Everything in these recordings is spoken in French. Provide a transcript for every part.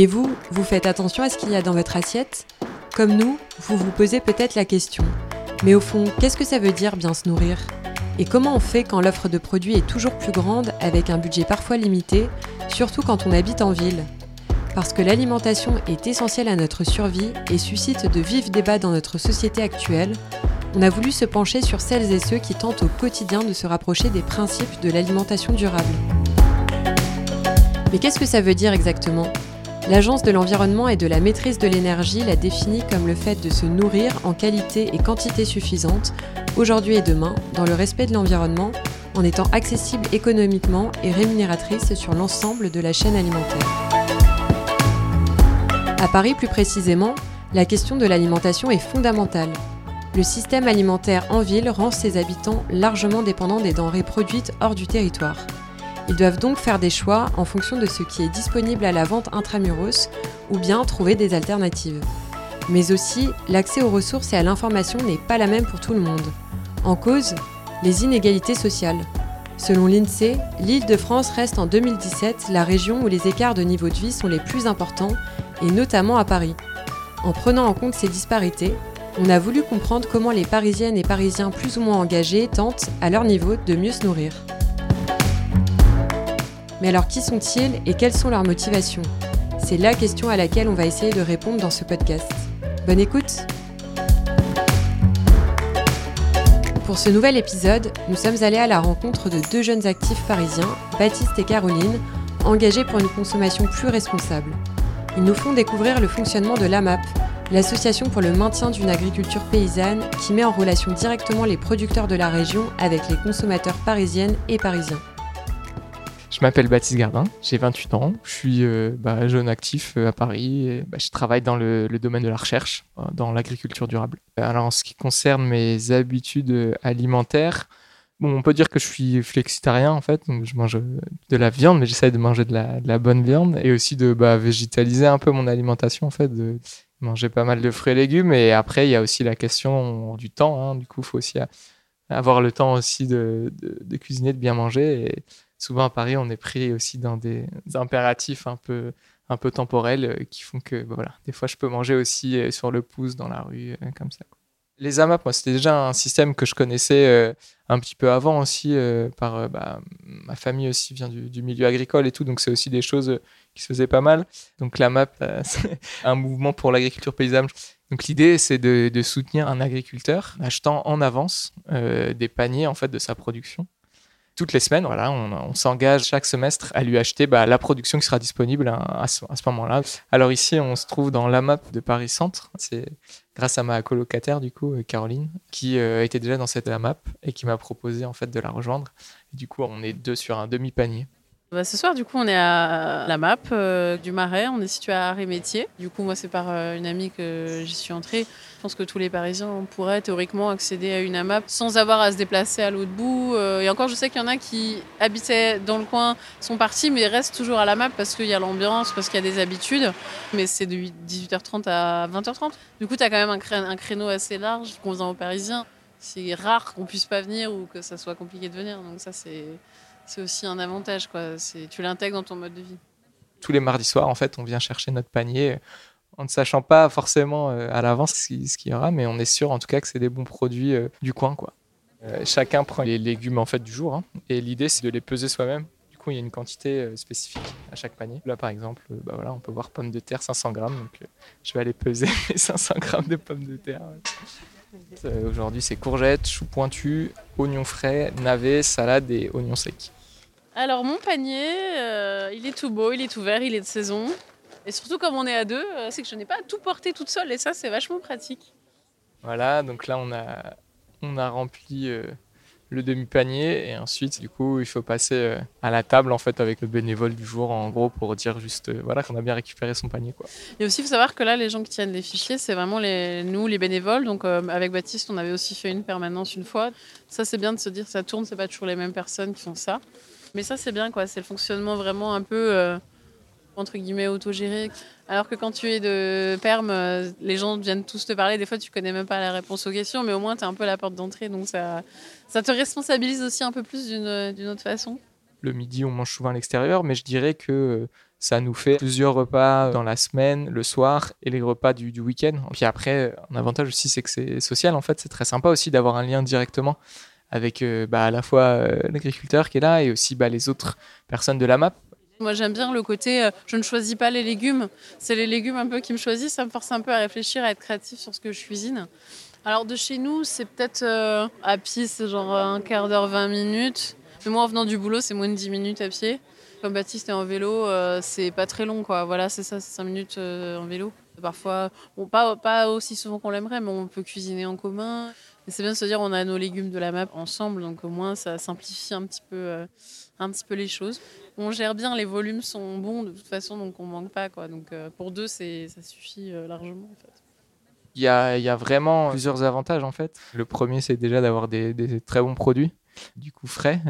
Et vous, vous faites attention à ce qu'il y a dans votre assiette Comme nous, vous vous posez peut-être la question. Mais au fond, qu'est-ce que ça veut dire bien se nourrir? Et comment on fait quand l'offre de produits est toujours plus grande avec un budget parfois limité, surtout quand on habite en ville? Parce que l'alimentation est essentielle à notre survie et suscite de vifs débats dans notre société actuelle, on a voulu se pencher sur celles et ceux qui tentent au quotidien de se rapprocher des principes de l'alimentation durable. Mais qu'est-ce que ça veut dire exactement? L'Agence de l'environnement et de la maîtrise de l'énergie l'a définit comme le fait de se nourrir en qualité et quantité suffisante, aujourd'hui et demain, dans le respect de l'environnement, en étant accessible économiquement et rémunératrice sur l'ensemble de la chaîne alimentaire. À Paris plus précisément, la question de l'alimentation est fondamentale. Le système alimentaire en ville rend ses habitants largement dépendants des denrées produites hors du territoire. Ils doivent donc faire des choix en fonction de ce qui est disponible à la vente intramuros ou bien trouver des alternatives. Mais aussi, l'accès aux ressources et à l'information n'est pas la même pour tout le monde. En cause, les inégalités sociales. Selon l'INSEE, l'île de France reste en 2017 la région où les écarts de niveau de vie sont les plus importants, et notamment à Paris. En prenant en compte ces disparités, on a voulu comprendre comment les Parisiennes et Parisiens plus ou moins engagés tentent, à leur niveau, de mieux se nourrir. Mais alors qui sont-ils et quelles sont leurs motivations? C'est la question à laquelle on va essayer de répondre dans ce podcast. Bonne écoute Pour ce nouvel épisode, nous sommes allés à la rencontre de deux jeunes actifs parisiens, Baptiste et Caroline, engagés pour une consommation plus responsable. Ils nous font découvrir le fonctionnement de l'AMAP, l'association pour le maintien d'une agriculture paysanne qui met en relation directement les producteurs de la région avec les consommateurs parisiennes et parisiens. Je m'appelle Baptiste Gardin, j'ai 28 ans, je suis euh, bah, jeune actif euh, à Paris, bah, je travaille dans le, domaine de la recherche, euh, dans l'agriculture durable. Alors en ce qui concerne mes habitudes alimentaires, bon, on peut dire que je suis flexitarien en fait, je mange de la viande, mais j'essaie de manger de la, bonne viande et aussi de bah, végétaliser un peu mon alimentation en fait, de manger pas mal de fruits et légumes. Et après, il y a aussi la question du temps, hein. du coup, il faut aussi avoir le temps aussi de, cuisiner, de bien manger. Souvent à Paris, on est pris aussi dans des, impératifs un peu, un peu temporels euh, qui font que bah, voilà, des fois je peux manger aussi euh, sur le pouce dans la rue, euh, comme ça. Les AMAP, moi, c'était déjà un système que je connaissais un petit peu avant aussi, par bah, ma famille aussi vient du, milieu agricole et tout, donc c'est aussi des choses qui se faisaient pas mal. Donc l'AMAP, c'est un mouvement pour l'agriculture paysanne. Donc l'idée, c'est de, soutenir un agriculteur achetant en avance des paniers en fait de sa production toutes les semaines, voilà, on, s'engage chaque semestre à lui acheter bah, la production qui sera disponible à, ce, moment-là. Alors ici, on se trouve dans la map de Paris Centre. C'est grâce à ma colocataire, du coup, euh, Caroline, qui euh, était déjà dans cette map et qui m'a proposé en fait de la rejoindre. du coup, on est deux sur un demi-panier. Bah, ce soir, du coup, on est à la map euh, du Marais. On est situé à Arrêt-Métier. Du coup, moi, c'est par euh, une amie que j'y suis entrée. Je pense que tous les Parisiens pourraient théoriquement accéder à une AMAP sans avoir à se déplacer à l'autre bout. Euh, et encore, je sais qu'il y en a qui habitaient dans le coin, sont partis, mais restent toujours à la map parce qu'il y a l'ambiance, parce qu'il y a des habitudes. Mais c'est de 18h30 à 20h30. Du coup, tu as quand même un, créneau assez large qu'on aux Parisiens. C'est rare qu'on puisse pas venir ou que ça soit compliqué de venir. Donc ça, c'est c'est aussi un avantage. Quoi. Tu l'intègres dans ton mode de vie. Tous les mardis soirs, en fait, on vient chercher notre panier en ne sachant pas forcément euh, à l'avance ce qu'il y aura, mais on est sûr en tout cas que c'est des bons produits euh, du coin. Quoi. Euh, chacun prend les légumes en fait du jour hein, et l'idée c'est de les peser soi-même. Du coup, il y a une quantité spécifique à chaque panier. Là, par exemple, bah voilà, on peut voir pommes de terre 500 grammes, donc je vais aller peser mes 500 grammes de pommes de terre. Aujourd'hui, c'est courgettes, choux pointus, oignons frais, navets, salade et oignons secs. Alors mon panier, euh, il est tout beau, il est tout vert, il est de saison. Et surtout comme on est à deux, euh, c'est que je n'ai pas à tout porté toute seule et ça c'est vachement pratique. Voilà, donc là on a, on a rempli euh, le demi-panier et ensuite du coup il faut passer à la table en fait avec le bénévole du jour en gros pour dire juste voilà qu'on a bien récupéré son panier quoi. Et aussi il faut savoir que là les gens qui tiennent les fichiers c'est vraiment les, nous les bénévoles donc avec Baptiste on avait aussi fait une permanence une fois. Ça c'est bien de se dire ça tourne, c'est pas toujours les mêmes personnes qui font ça. Mais ça, c'est bien, quoi. C'est le fonctionnement vraiment un peu, euh, entre guillemets, autogéré. Alors que quand tu es de perm, euh, les gens viennent tous te parler. Des fois, tu connais même pas la réponse aux questions, mais au moins, tu es un peu la porte d'entrée. Donc, ça, ça te responsabilise aussi un peu plus d'une autre façon. Le midi, on mange souvent à l'extérieur, mais je dirais que ça nous fait plusieurs repas dans la semaine, le soir et les repas du, du week-end. Puis après, un avantage aussi, c'est que c'est social. En fait, c'est très sympa aussi d'avoir un lien directement avec euh, bah, à la fois euh, l'agriculteur qui est là et aussi bah, les autres personnes de la map. Moi, j'aime bien le côté euh, je ne choisis pas les légumes. C'est les légumes un peu qui me choisissent. Ça me force un peu à réfléchir, à être créatif sur ce que je cuisine. Alors, de chez nous, c'est peut-être à pied, c'est genre un quart d'heure, 20 minutes. Mais moi, en venant du boulot, c'est moins de 10 minutes à pied. Comme Baptiste est en vélo, c'est pas très long, quoi. Voilà, c'est ça, c'est 5 minutes en vélo. Parfois, pas, pas aussi souvent qu'on l'aimerait, mais on peut cuisiner en commun. c'est bien de se dire, on a nos légumes de la map ensemble, donc au moins ça simplifie un petit peu, euh, un petit peu les choses. On gère bien, les volumes sont bons de toute façon, donc on manque pas, quoi. Donc pour deux, c'est, ça suffit largement, en fait. Il y, a, il y a, vraiment plusieurs avantages en fait. Le premier, c'est déjà d'avoir des, très bons produits, du coup frais.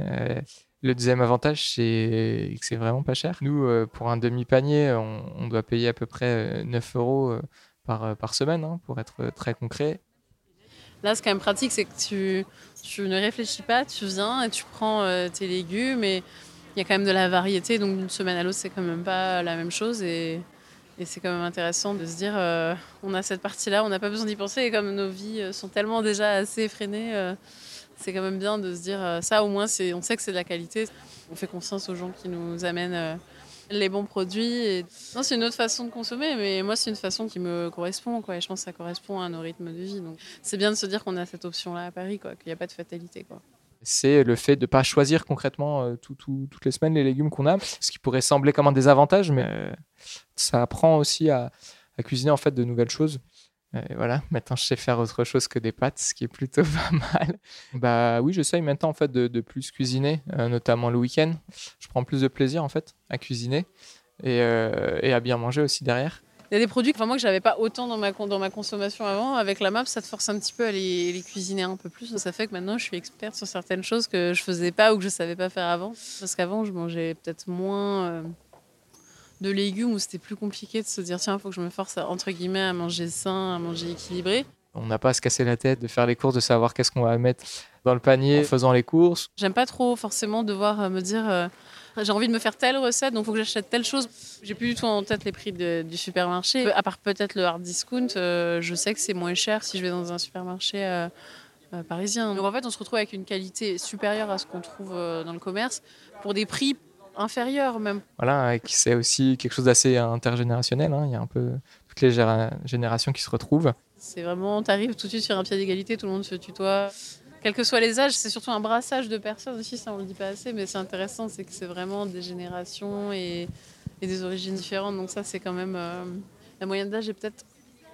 Le deuxième avantage, c'est que c'est vraiment pas cher. Nous, euh, pour un demi-panier, on, doit payer à peu près 9 euh, euros euh, par, semaine, hein, pour être très concret. Là, ce qui est quand même pratique, c'est que tu, tu, ne réfléchis pas, tu viens et tu prends tes légumes et il y a quand même de la variété. Donc, d'une semaine à l'autre, c'est quand même pas la même chose. Et, et c'est quand même intéressant de se dire, on a cette partie-là, on n'a pas besoin d'y penser. Et comme nos vies sont tellement déjà assez effrénées, c'est quand même bien de se dire euh, ça au moins c'est on sait que c'est de la qualité on fait confiance aux gens qui nous amènent euh, les bons produits et... non c'est une autre façon de consommer mais moi c'est une façon qui me correspond quoi et je pense que ça correspond à nos rythmes de vie donc c'est bien de se dire qu'on a cette option là à Paris quoi qu'il n'y a pas de fatalité quoi c'est le fait de ne pas choisir concrètement euh, toutes les semaines les légumes qu'on a, ce qui pourrait sembler comme un désavantage, mais ça apprend aussi à, à, cuisiner en fait de nouvelles choses. Et voilà, maintenant je sais faire autre chose que des pâtes, ce qui est plutôt pas mal. Bah oui, j'essaye maintenant en fait de, de plus cuisiner, euh, notamment le week-end. Je prends plus de plaisir en fait à cuisiner et, euh, et, à bien manger aussi derrière. Il y a des produits enfin, moi, que j'avais pas autant dans ma, dans ma consommation avant. Avec la map, ça te force un petit peu à les, les, cuisiner un peu plus. Ça fait que maintenant, je suis experte sur certaines choses que je faisais pas ou que je savais pas faire avant. Parce qu'avant, je mangeais peut-être moins. De légumes où c'était plus compliqué de se dire tiens, il faut que je me force à, entre guillemets à manger sain, à manger équilibré. On n'a pas à se casser la tête de faire les courses, de savoir qu'est-ce qu'on va mettre dans le panier en faisant les courses. J'aime pas trop forcément devoir euh, me dire euh, j'ai envie de me faire telle recette, donc il faut que j'achète telle chose. J'ai plus du tout en tête les prix du supermarché. À part peut-être le hard discount, euh, je sais que c'est moins cher si je vais dans un supermarché parisien. Donc en fait, on se retrouve avec une qualité supérieure à ce qu'on trouve dans le commerce pour des prix inférieur même. Voilà, et c'est aussi quelque chose d'assez intergénérationnel. Hein. Il y a un peu toutes les générations qui se retrouvent. C'est vraiment, tu arrives tout de suite sur un pied d'égalité, tout le monde se tutoie. Quels que soient les âges, c'est surtout un brassage de personnes aussi, ça on le dit pas assez, mais c'est intéressant, c'est que c'est vraiment des générations et, des origines différentes. Donc ça, c'est quand même... Euh, la moyenne d'âge est peut-être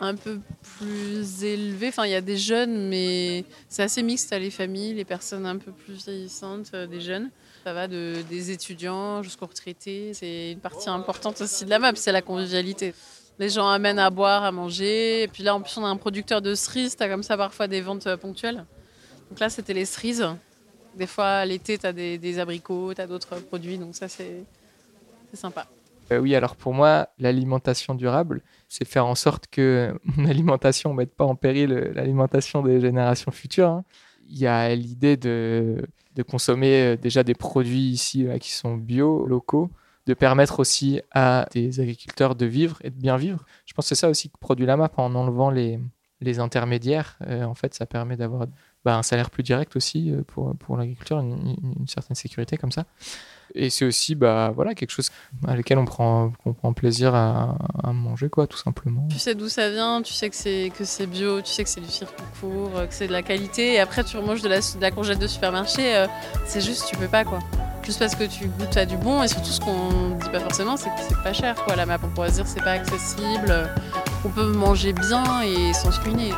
un peu plus élevée. Enfin, il y a des jeunes, mais c'est assez mixte à les familles, les personnes un peu plus vieillissantes, euh, des jeunes. Ça va de, des étudiants jusqu'aux retraités. C'est une partie importante aussi de la map, c'est la convivialité. Les gens amènent à boire, à manger. Et puis là, en plus, on a un producteur de cerises. Tu as comme ça parfois des ventes euh, ponctuelles. Donc là, c'était les cerises. Des fois, l'été, tu as des, des, abricots, tu as d'autres produits. Donc ça, c'est sympa. Euh, oui, alors pour moi, l'alimentation durable, c'est faire en sorte que mon alimentation ne mette pas en péril euh, l'alimentation des générations futures. Hein. Il y a l'idée de consommer euh, déjà des produits ici qui sont bio, locaux, de permettre aussi à des agriculteurs de vivre et de bien vivre. Je pense que c'est ça aussi que produit la MAP en enlevant les, intermédiaires. En fait, ça permet d'avoir bah, un salaire plus direct aussi pour, pour une, certaine sécurité comme ça. Et c'est aussi bah, voilà, quelque chose à lequel on prend, on prend plaisir à, manger, quoi, tout simplement. Tu sais d'où ça vient, tu sais que c'est, que c'est bio, tu sais que c'est du circuit court, que c'est de la qualité. Et après, tu manges de la, de la congèle de supermarché, euh, c'est juste, tu peux pas. quoi. Juste parce que tu goûtes à du bon. Et surtout, ce qu'on dit pas forcément, c'est que c'est pas cher. Quoi. La map, on pourrait dire c'est pas accessible, on peut manger bien et sans se ruiner.